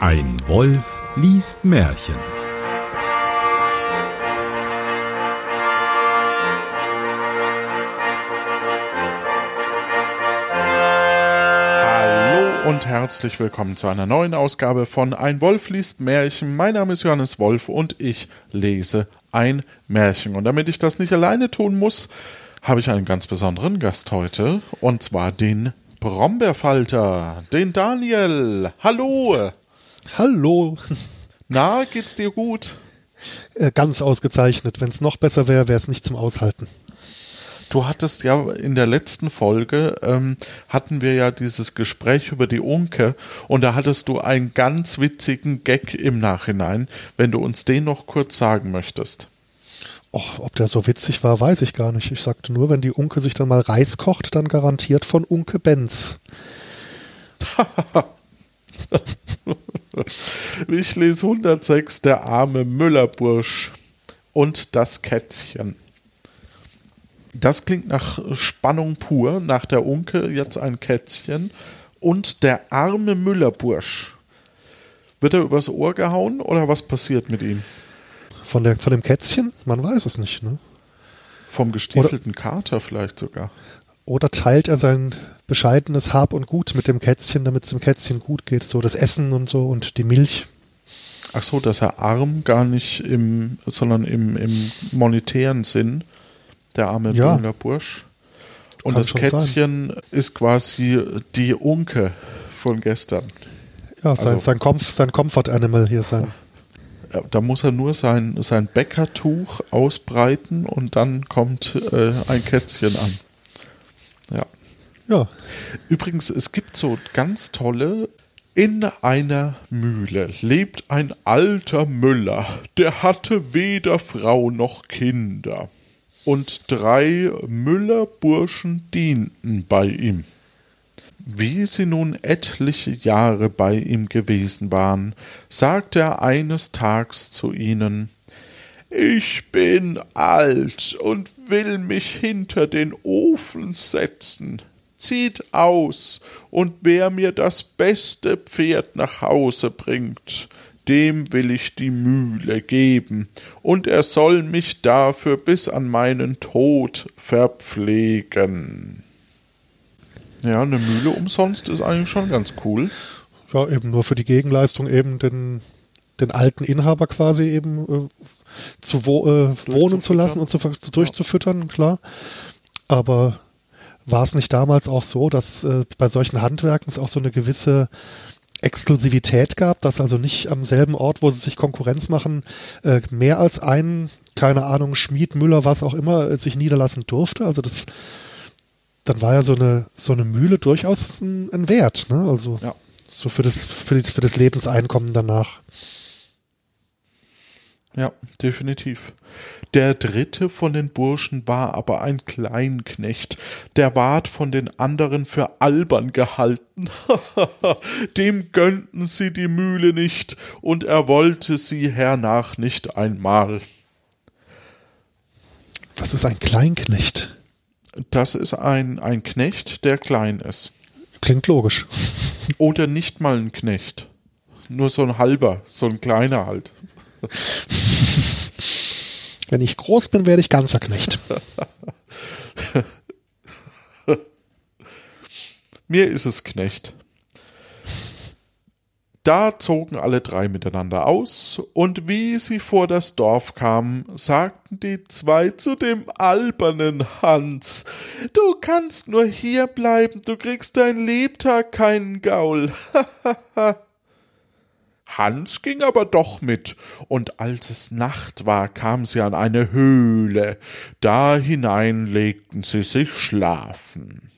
Ein Wolf liest Märchen. Hallo und herzlich willkommen zu einer neuen Ausgabe von Ein Wolf liest Märchen. Mein Name ist Johannes Wolf und ich lese ein Märchen. Und damit ich das nicht alleine tun muss, habe ich einen ganz besonderen Gast heute und zwar den Brombeerfalter, den Daniel. Hallo. Hallo. Na, geht's dir gut? Äh, ganz ausgezeichnet. Wenn es noch besser wäre, wäre es nicht zum Aushalten. Du hattest ja in der letzten Folge, ähm, hatten wir ja dieses Gespräch über die Unke und da hattest du einen ganz witzigen Gag im Nachhinein, wenn du uns den noch kurz sagen möchtest. Och, ob der so witzig war, weiß ich gar nicht. Ich sagte nur, wenn die Unke sich dann mal Reis kocht, dann garantiert von Unke Benz. ich lese 106, der arme Müllerbursch und das Kätzchen. Das klingt nach Spannung pur, nach der Unke jetzt ein Kätzchen und der arme Müllerbursch. Wird er übers Ohr gehauen oder was passiert mit ihm? Von, der, von dem Kätzchen? Man weiß es nicht, ne? Vom gestiefelten Kater vielleicht sogar. Oder teilt er sein bescheidenes Hab und Gut mit dem Kätzchen, damit es dem Kätzchen gut geht? So das Essen und so und die Milch. Ach so, dass er arm gar nicht im, sondern im, im monetären Sinn der arme ja. Bühler Bursch. Und Kann das Kätzchen sein. ist quasi die Unke von gestern. Ja, sein, also, sein, Comf sein Comfort Animal hier sein. Da muss er nur sein, sein Bäckertuch ausbreiten und dann kommt äh, ein Kätzchen an. Ja. Ja. Übrigens, es gibt so ganz tolle. In einer Mühle lebt ein alter Müller, der hatte weder Frau noch Kinder und drei Müllerburschen dienten bei ihm. Wie sie nun etliche Jahre bei ihm gewesen waren, sagte er eines Tags zu ihnen Ich bin alt und will mich hinter den Ofen setzen. Zieht aus, und wer mir das beste Pferd nach Hause bringt, dem will ich die Mühle geben, und er soll mich dafür bis an meinen Tod verpflegen. Ja, eine Mühle umsonst ist eigentlich schon ganz cool. Ja, eben nur für die Gegenleistung eben den, den alten Inhaber quasi eben äh, zu wo, äh, wohnen zu lassen und zu, durchzufüttern, klar. Aber war es nicht damals auch so, dass äh, bei solchen Handwerken es auch so eine gewisse Exklusivität gab, dass also nicht am selben Ort, wo sie sich Konkurrenz machen, äh, mehr als ein, keine Ahnung, Schmied, Müller, was auch immer, äh, sich niederlassen durfte. Also das, dann war ja so eine, so eine Mühle durchaus ein, ein Wert, ne? Also ja. so für das, für, das, für das Lebenseinkommen danach. Ja, definitiv. Der dritte von den Burschen war aber ein Kleinknecht, der ward von den anderen für albern gehalten. Dem gönnten sie die Mühle nicht, und er wollte sie hernach nicht einmal. Was ist ein Kleinknecht? Das ist ein, ein Knecht, der klein ist. Klingt logisch. Oder nicht mal ein Knecht. Nur so ein halber, so ein kleiner halt. Wenn ich groß bin, werde ich ganzer Knecht. Mir ist es Knecht. Da zogen alle drei miteinander aus, und wie sie vor das Dorf kamen, sagten die zwei zu dem albernen Hans Du kannst nur hier bleiben, du kriegst dein Lebtag keinen Gaul. Hans ging aber doch mit, und als es Nacht war, kam sie an eine Höhle, da hinein legten sie sich schlafen.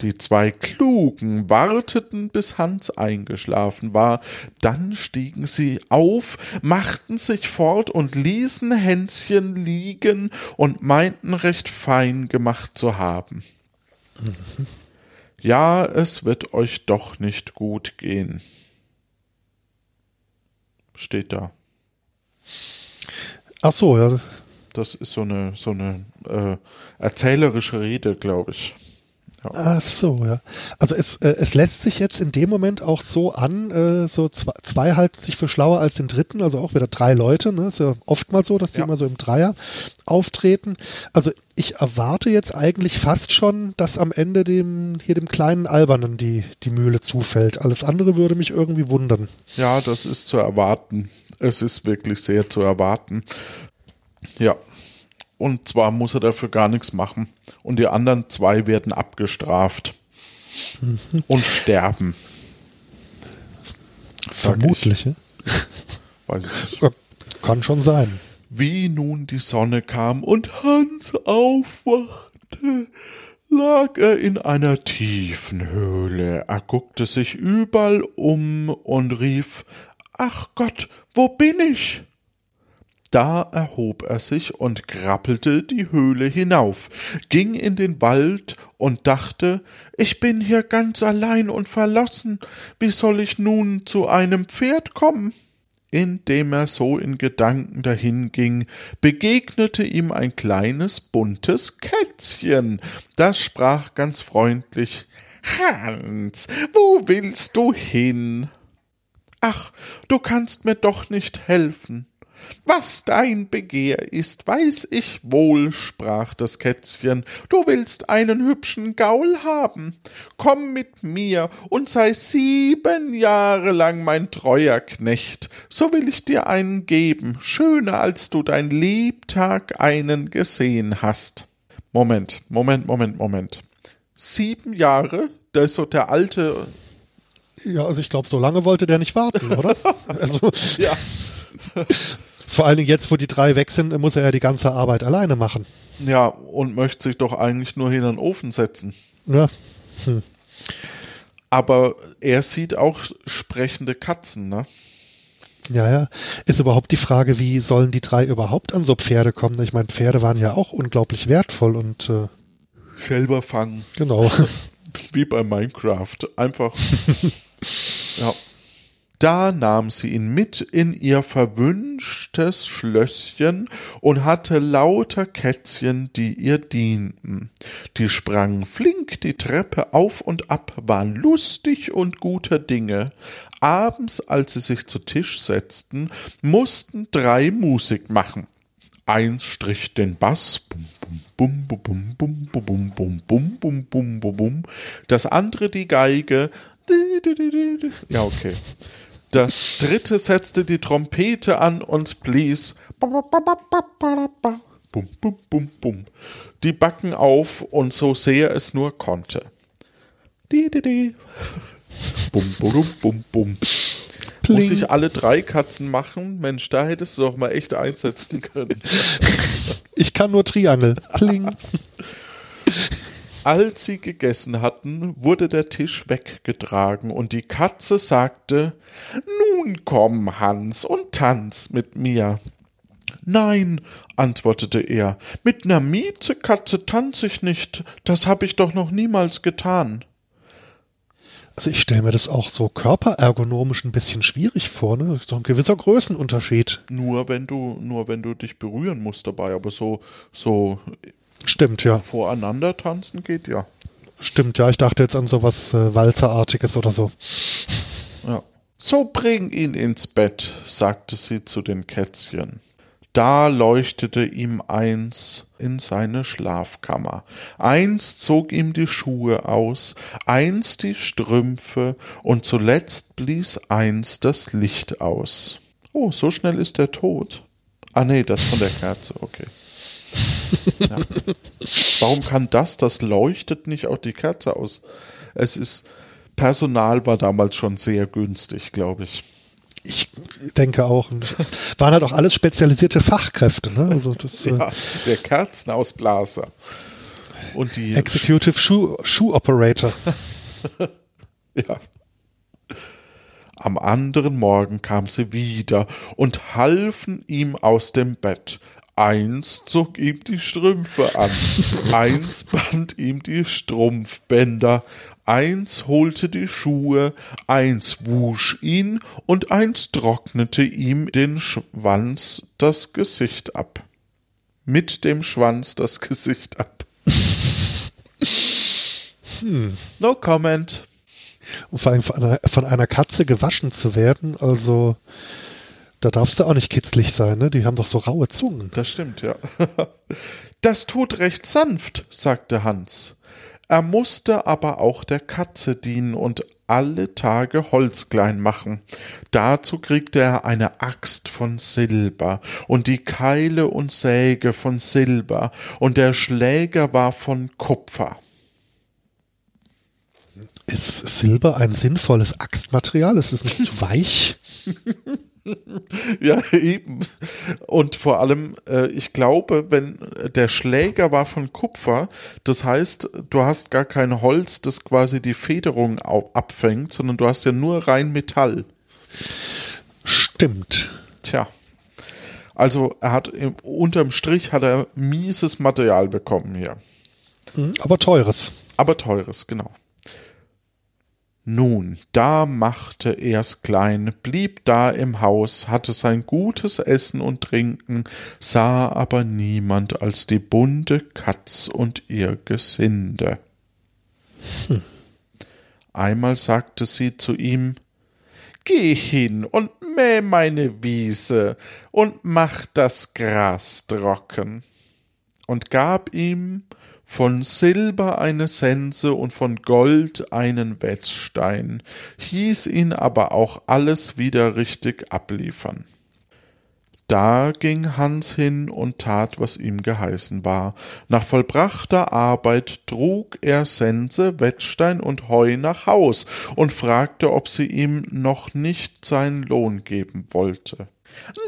Die zwei Klugen warteten, bis Hans eingeschlafen war, dann stiegen sie auf, machten sich fort und ließen Hänschen liegen und meinten recht fein gemacht zu haben. Mhm. Ja, es wird euch doch nicht gut gehen steht da. Ach so, ja. Das ist so eine, so eine äh, erzählerische Rede, glaube ich. Ach so, ja. Also es, äh, es lässt sich jetzt in dem Moment auch so an, äh, so zwei, zwei halten sich für schlauer als den dritten, also auch wieder drei Leute, ne? Ist ja oftmals so, dass die Ja. immer so im Dreier auftreten. Also ich erwarte jetzt eigentlich fast schon, dass am Ende dem, hier dem kleinen Albernen die, die Mühle zufällt. Alles andere würde mich irgendwie wundern. Ja, das ist zu erwarten. Es ist wirklich sehr zu erwarten. Ja. Und zwar muss er dafür gar nichts machen. Und die anderen zwei werden abgestraft. Und sterben. Vermutlich? Ich. Weiß ich nicht. Kann schon sein. Wie nun die Sonne kam und Hans aufwachte, lag er in einer tiefen Höhle. Er guckte sich überall um und rief Ach Gott, wo bin ich? Da erhob er sich und krabbelte die Höhle hinauf, ging in den Wald und dachte, ich bin hier ganz allein und verlassen, wie soll ich nun zu einem Pferd kommen? Indem er so in Gedanken dahinging, begegnete ihm ein kleines buntes Kätzchen, das sprach ganz freundlich Hans, wo willst du hin? Ach, du kannst mir doch nicht helfen. Was dein Begehr ist, weiß ich wohl, sprach das Kätzchen. Du willst einen hübschen Gaul haben. Komm mit mir und sei sieben Jahre lang mein treuer Knecht. So will ich dir einen geben, schöner als du dein Lebtag einen gesehen hast. Moment, Moment, Moment, Moment. Sieben Jahre? Da ist so der alte. Ja, also ich glaube, so lange wollte der nicht warten, oder? also Ja. vor allen Dingen jetzt, wo die drei weg sind, muss er ja die ganze Arbeit alleine machen. Ja, und möchte sich doch eigentlich nur hin an den Ofen setzen. Ja, Aber er sieht auch sprechende Katzen, ne? ja, ja. Ist überhaupt die Frage, wie sollen die drei überhaupt an so Pferde kommen? Ich meine, Pferde waren ja auch unglaublich wertvoll und äh, Selber fangen. genau. Wie bei Minecraft. Einfach. ja. Da nahm sie ihn mit in ihr verwünschtes Schlösschen und hatte lauter Kätzchen, die ihr dienten. Die sprangen flink die Treppe auf und ab, waren lustig und guter Dinge. Abends, als sie sich zu Tisch setzten, mussten drei Musik machen. Eins strich den Bass, bum, bum, bum, bum, bum, bum, bum, bum, bum, bum, bum, bum. Das andere die Geige. Ja, okay. Das dritte setzte die Trompete an und blies. Bum, bum, bum, bum. Die Backen auf und so sehr es nur konnte. Di, di, di. Bum, bum, bum, bum. Muss ich alle drei Katzen machen? Mensch, da hättest du doch mal echt einsetzen können. Ich kann nur Triangel. Pling. Als sie gegessen hatten, wurde der Tisch weggetragen und die Katze sagte, Nun komm, Hans, und tanz mit mir. Nein, antwortete er, mit ner Miezekatze tanz ich nicht, das hab ich doch noch niemals getan. Also ich stelle mir das auch so körperergonomisch ein bisschen schwierig vor, ne? Das ist doch ein gewisser Größenunterschied. Nur wenn du, nur wenn du dich berühren musst dabei, aber so, so Stimmt, ja. voreinander tanzen geht ja. Stimmt, ja. Ich dachte jetzt an sowas äh, Walzerartiges oder so. Ja. So bring ihn ins Bett, sagte sie zu den Kätzchen. Da leuchtete ihm eins in seine Schlafkammer. Eins zog ihm die Schuhe aus, eins die Strümpfe und zuletzt blies eins das Licht aus. Oh, so schnell ist er tot. Ah nee, das von der Kerze, okay. Ja. Warum kann das, das leuchtet nicht auch die Kerze aus? Es ist, Personal war damals schon sehr günstig, glaube ich. Ich denke auch. Und waren halt auch alles spezialisierte Fachkräfte, ne? Also das äh, Ja, der Kerzenausblaser. Und die Executive Shoe, Shoe Operator. Ja. Am anderen Morgen kam sie wieder und halfen ihm aus dem Bett. Eins zog ihm die Strümpfe an, eins band ihm die Strumpfbänder, eins holte die Schuhe, eins wusch ihn und eins trocknete ihm den Schwanz das Gesicht ab. Mit dem Schwanz das Gesicht ab. No comment. Und vor allem von einer, von einer Katze gewaschen zu werden, also da darfst du auch nicht kitzlig sein, ne? Die haben doch so raue Zungen. Das stimmt, ja. Das tut recht sanft, sagte Hans. Er musste aber auch der Katze dienen und alle Tage Holz klein machen. Dazu kriegte er eine Axt von Silber und die Keile und Säge von Silber und der Schläger war von Kupfer. Ist Silber ein sinnvolles Axtmaterial? Ist es nicht zu weich? Ja, eben. Und vor allem, äh, ich glaube, wenn der Schläger war von Kupfer, das heißt, du hast gar kein Holz, das quasi die Federung abfängt, sondern du hast ja nur rein Metall. Stimmt. Tja. Also er hat im, unterm Strich hat er mieses Material bekommen hier. Mhm, Aber teures. Aber teures, genau. Nun, da machte er's klein, blieb da im Haus, hatte sein gutes Essen und Trinken, sah aber niemand als die bunte Katz und ihr Gesinde. Einmal sagte sie zu ihm, Geh hin und mäh meine Wiese und mach das Gras trocken und gab ihm von Silber eine Sense und von Gold einen Wetzstein, hieß ihn aber auch alles wieder richtig abliefern. Da ging Hans hin und tat, was ihm geheißen war. Nach vollbrachter Arbeit trug er Sense, Wetzstein und Heu nach Haus und fragte, ob sie ihm noch nicht seinen Lohn geben wollte.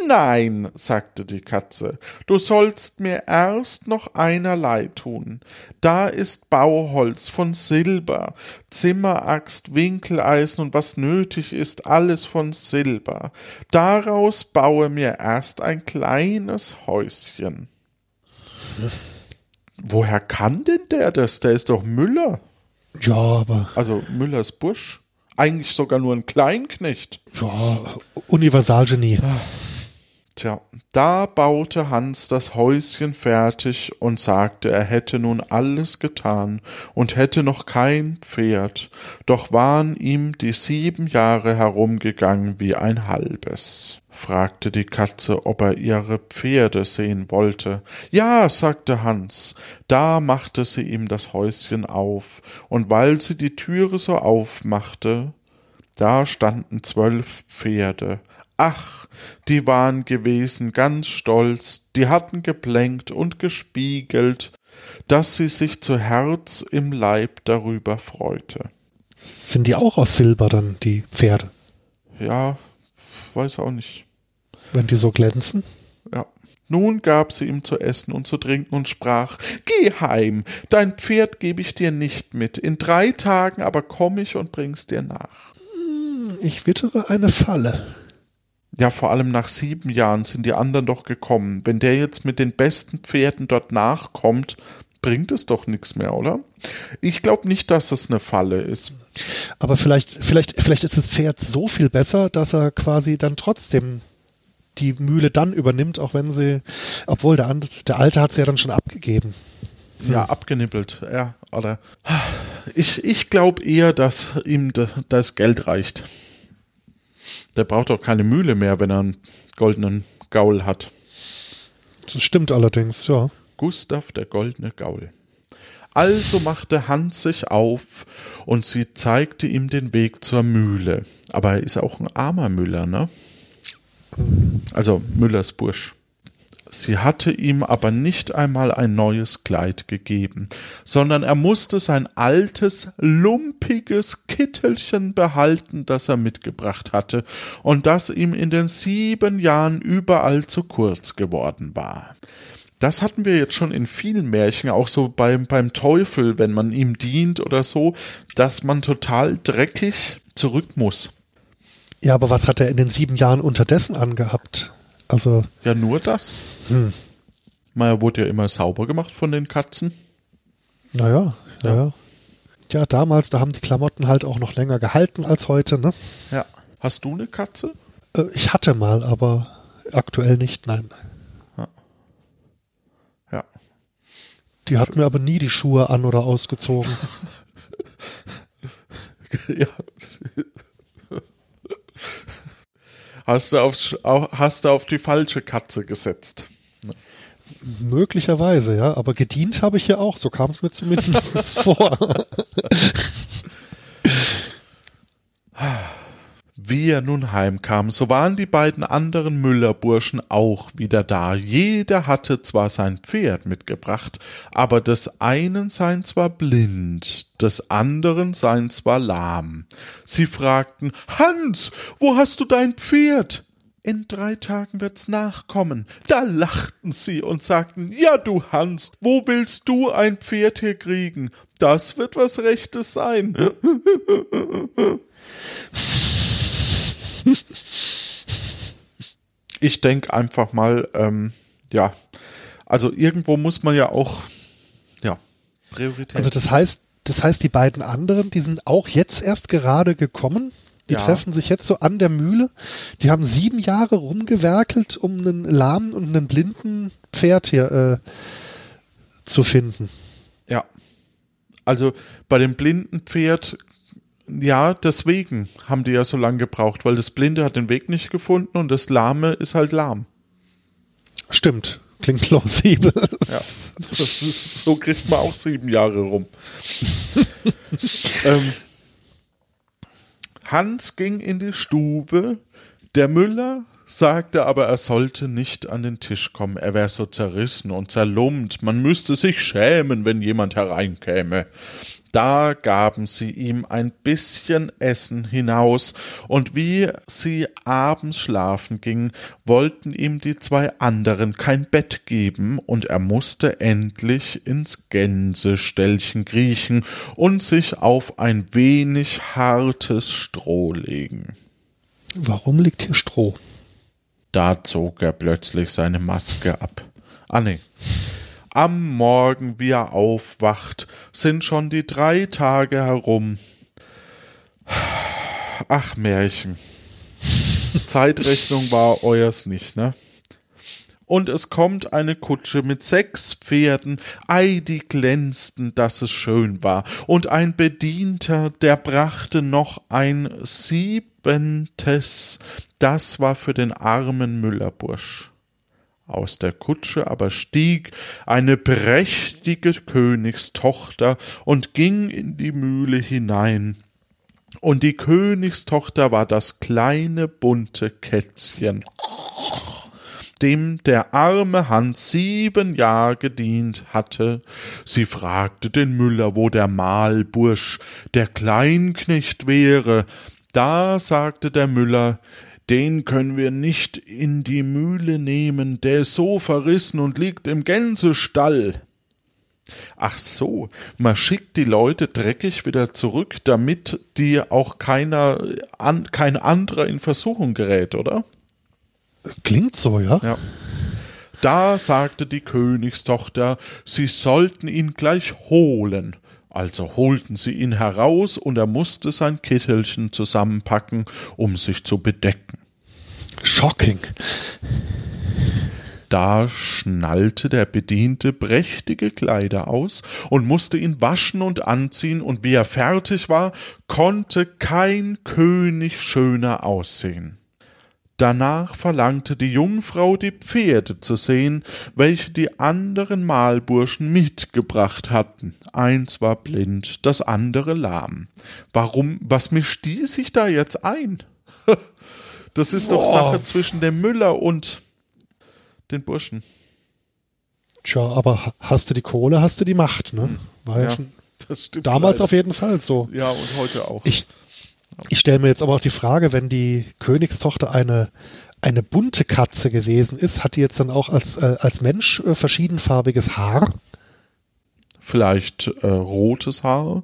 Nein, sagte die Katze, du sollst mir erst noch einerlei tun. Da ist Bauholz von Silber, Zimmeraxt, Winkeleisen und was nötig ist, alles von Silber. Daraus baue mir erst ein kleines Häuschen. Woher kann denn der das? Der ist doch Müller. Ja, aber Also Müllers Busch. Eigentlich sogar nur ein Kleinknecht. ja, Universalgenie. Tja, da baute Hans das Häuschen fertig und sagte, er hätte nun alles getan und hätte noch kein Pferd, doch waren ihm die sieben Jahre herumgegangen wie ein halbes. Fragte die Katze, ob er ihre Pferde sehen wollte. Ja, sagte Hans, da machte sie ihm das Häuschen auf, und weil sie die Türe so aufmachte, da standen zwölf Pferde. Ach, die waren gewesen ganz stolz, die hatten geplänkt und gespiegelt, dass sie sich zu Herz im Leib darüber freute. Sind die auch aus Silber dann, die Pferde, Ja, weiß auch nicht. wenn die so glänzen? Ja. Nun gab sie ihm zu essen und zu trinken und sprach, Geh heim, dein Pferd gebe ich dir nicht mit, in drei Tagen aber komm ich und bring's dir nach. Ich wittere eine Falle. Ja, vor allem nach sieben Jahren sind die anderen doch gekommen. Wenn der jetzt mit den besten Pferden dort nachkommt, bringt es doch nichts mehr, oder? Ich glaube nicht, dass es eine Falle ist. Aber vielleicht, vielleicht, vielleicht ist das Pferd so viel besser, dass er quasi dann trotzdem die Mühle dann übernimmt, auch wenn sie, obwohl der, der Alte hat sie ja dann schon abgegeben. Ja, abgenippelt, ja, oder? Ich, ich glaube eher, dass ihm das Geld reicht. Der braucht doch keine Mühle mehr, wenn er einen goldenen Gaul hat. Das stimmt allerdings, ja. Gustav der goldene Gaul. Also machte Hans sich auf und sie zeigte ihm den Weg zur Mühle. Aber er ist auch ein armer Müller, ne? Also Müllers Bursch. Sie hatte ihm aber nicht einmal ein neues Kleid gegeben, sondern er musste sein altes, lumpiges Kittelchen behalten, das er mitgebracht hatte und das ihm in den sieben Jahren überall zu kurz geworden war. Das hatten wir jetzt schon in vielen Märchen, auch so beim, beim Teufel, wenn man ihm dient oder so, dass man total dreckig zurück muss. Ja, aber was hat er in den sieben Jahren unterdessen angehabt? Also, Ja, nur das. Hm. Mal wurde ja immer sauber gemacht von den Katzen. naja, ja. ja. Ja, damals, da haben die Klamotten halt auch noch länger gehalten als heute, ne? Ja. Hast du eine Katze? Äh, Ich hatte mal, aber aktuell nicht, nein. Die hat mir aber nie die Schuhe an oder ausgezogen. ja. Hast du, auf, hast du auf die falsche Katze gesetzt? Möglicherweise, ja, aber gedient habe ich ja auch, so kam es mir zumindest vor. Wie er nun heimkam, so waren die beiden anderen Müllerburschen auch wieder da. Jeder hatte zwar sein Pferd mitgebracht, aber des einen seien zwar blind, des anderen seien zwar lahm. Sie fragten, Hans, wo hast du dein Pferd? In drei Tagen wird's nachkommen. Da lachten sie und sagten, ja du Hans, wo willst du ein Pferd hier kriegen? Das wird was Rechtes sein. ich denke einfach mal, ähm, ja, also irgendwo muss man ja auch, ja, Priorität. Also das heißt, das heißt, die beiden anderen, die sind auch jetzt erst gerade gekommen. Die ja. treffen sich jetzt so an der Mühle. Die haben sieben Jahre rumgewerkelt, um einen lahmen und einen blinden Pferd hier äh, zu finden. Ja. Also bei dem blinden Pferd ja, deswegen haben die ja so lange gebraucht, weil das Blinde hat den Weg nicht gefunden und das Lahme ist halt lahm. Stimmt, klingt plausibel. Ja, so kriegt man auch sieben Jahre rum. ähm, Hans ging in die Stube, der Müller sagte aber, er sollte nicht an den Tisch kommen, er wäre so zerrissen und zerlumpt, man müsste sich schämen, wenn jemand hereinkäme. Da gaben sie ihm ein bisschen Essen hinaus, und wie sie abends schlafen gingen, wollten ihm die zwei anderen kein Bett geben, und er musste endlich ins Gänseställchen kriechen und sich auf ein wenig hartes Stroh legen. Warum liegt hier Stroh? Da zog er plötzlich seine Maske ab. Ah nee. Am Morgen, wie er aufwacht, sind schon die drei Tage herum. Ach, Märchen. Zeitrechnung war euers nicht, ne? Und es kommt eine Kutsche mit sechs Pferden, ei, die glänzten, dass es schön war, und ein Bedienter, der brachte noch ein siebentes, das war für den armen Müllerbursch. Aus der Kutsche aber stieg eine prächtige Königstochter und ging in die Mühle hinein. Und die Königstochter war das kleine bunte Kätzchen, dem der arme Hans sieben Jahre gedient hatte. Sie fragte den Müller, wo der Mahlbursch, der Kleinknecht wäre. Da sagte der Müller, den können wir nicht in die Mühle nehmen, der ist so verrissen und liegt im Gänsestall. Ach so, man schickt die Leute dreckig wieder zurück, damit die auch keiner, an, kein anderer in Versuchung gerät, oder? Klingt so, ja. Ja. Da sagte die Königstochter, sie sollten ihn gleich holen. Also holten sie ihn heraus und er musste sein Kittelchen zusammenpacken, um sich zu bedecken. Shocking. Da schnallte der Bediente prächtige Kleider aus und musste ihn waschen und anziehen, und wie er fertig war, konnte kein König schöner aussehen. Danach verlangte die Jungfrau die Pferde zu sehen, welche die anderen Mahlburschen mitgebracht hatten. Eins war blind, das andere lahm. Warum, was mischt die sich da jetzt ein? Das ist doch Sache zwischen dem Müller und den Burschen. Tja, aber hast du die Kohle, hast du die Macht, ne? Hm. War ja, schon das stimmt damals leider. auf jeden Fall so. Ja, und heute auch. Ich, ich stelle mir jetzt aber auch die Frage, wenn die Königstochter eine, eine bunte Katze gewesen ist, hat die jetzt dann auch als, äh, als Mensch äh, verschiedenfarbiges Haar? Vielleicht äh, rotes Haar,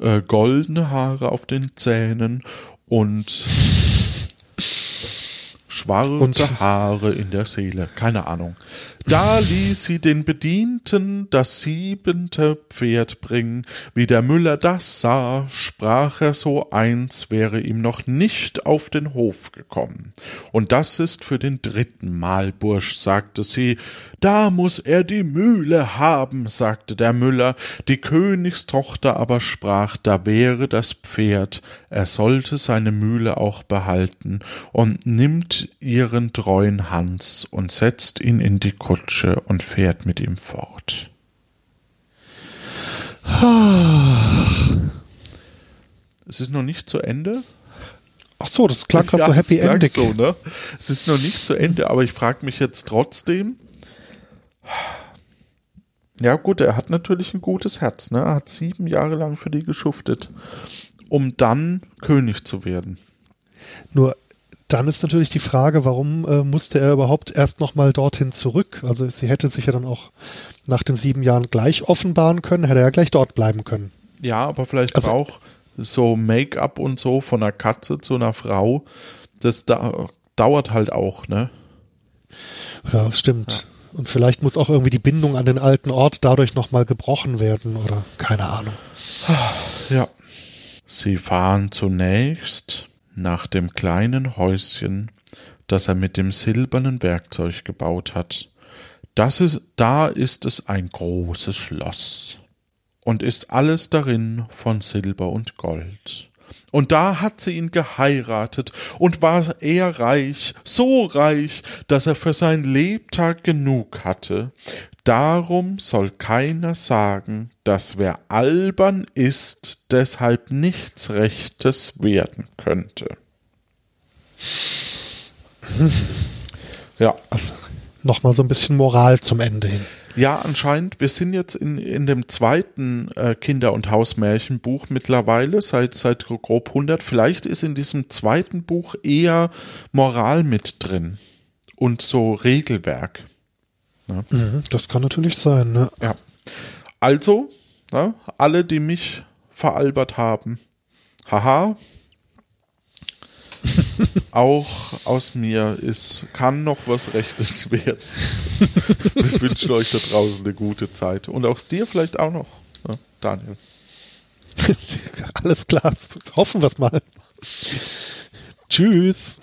äh, goldene Haare auf den Zähnen und Schwarze und Haare in der Seele. Keine Ahnung. Da ließ sie den Bedienten das siebente Pferd bringen. Wie der Müller das sah, sprach er so eins wäre ihm noch nicht auf den Hof gekommen. Und das ist für den dritten Mal, Bursch, sagte sie. Da muss er die Mühle haben, sagte der Müller. Die Königstochter aber sprach, da wäre das Pferd. Er sollte seine Mühle auch behalten und nimmt ihren treuen Hans und setzt ihn in die Kutsche und fährt mit ihm fort. Es ist noch nicht zu Ende. Ach so, das klang gerade Ja, so happy ending. So, ne? Es ist noch nicht zu Ende, aber ich frage mich jetzt trotzdem. Ja, gut, er hat natürlich ein gutes Herz, ne? Er hat sieben Jahre lang für die geschuftet, um dann König zu werden. Nur dann ist natürlich die Frage, warum äh, musste er überhaupt erst nochmal dorthin zurück? Also sie hätte sich ja dann auch nach den sieben Jahren gleich offenbaren können, hätte er ja gleich dort bleiben können. Ja, aber vielleicht Also- auch so Make-up und so von einer Katze zu einer Frau, das da, dauert halt auch, ne? Ja, stimmt. Und vielleicht muss auch irgendwie die Bindung an den alten Ort dadurch nochmal gebrochen werden oder keine Ahnung. Ja. Sie fahren zunächst nach dem kleinen Häuschen, das er mit dem silbernen Werkzeug gebaut hat. Das ist, da ist es ein großes Schloss und ist alles darin von Silber und Gold. Und da hat sie ihn geheiratet und war er reich, so reich, dass er für sein Lebtag genug hatte. Darum soll keiner sagen, dass wer albern ist, deshalb nichts Rechtes werden könnte. Ja, Also nochmal so ein bisschen Moral zum Ende hin. ja, anscheinend, wir sind jetzt in, in dem zweiten äh, Kinder- und Hausmärchenbuch mittlerweile, seit, seit grob 100. Vielleicht ist in diesem zweiten Buch eher Moral mit drin und so Regelwerk. Mhm, das kann natürlich sein, ne? Ja. Also, ne, alle, die mich veralbert haben, haha, auch aus mir ist, kann noch was Rechtes werden. Wir wünschen euch da draußen eine gute Zeit. Und aus dir vielleicht auch noch, ne, Daniel. Alles klar. Hoffen wir es mal. Tschüss.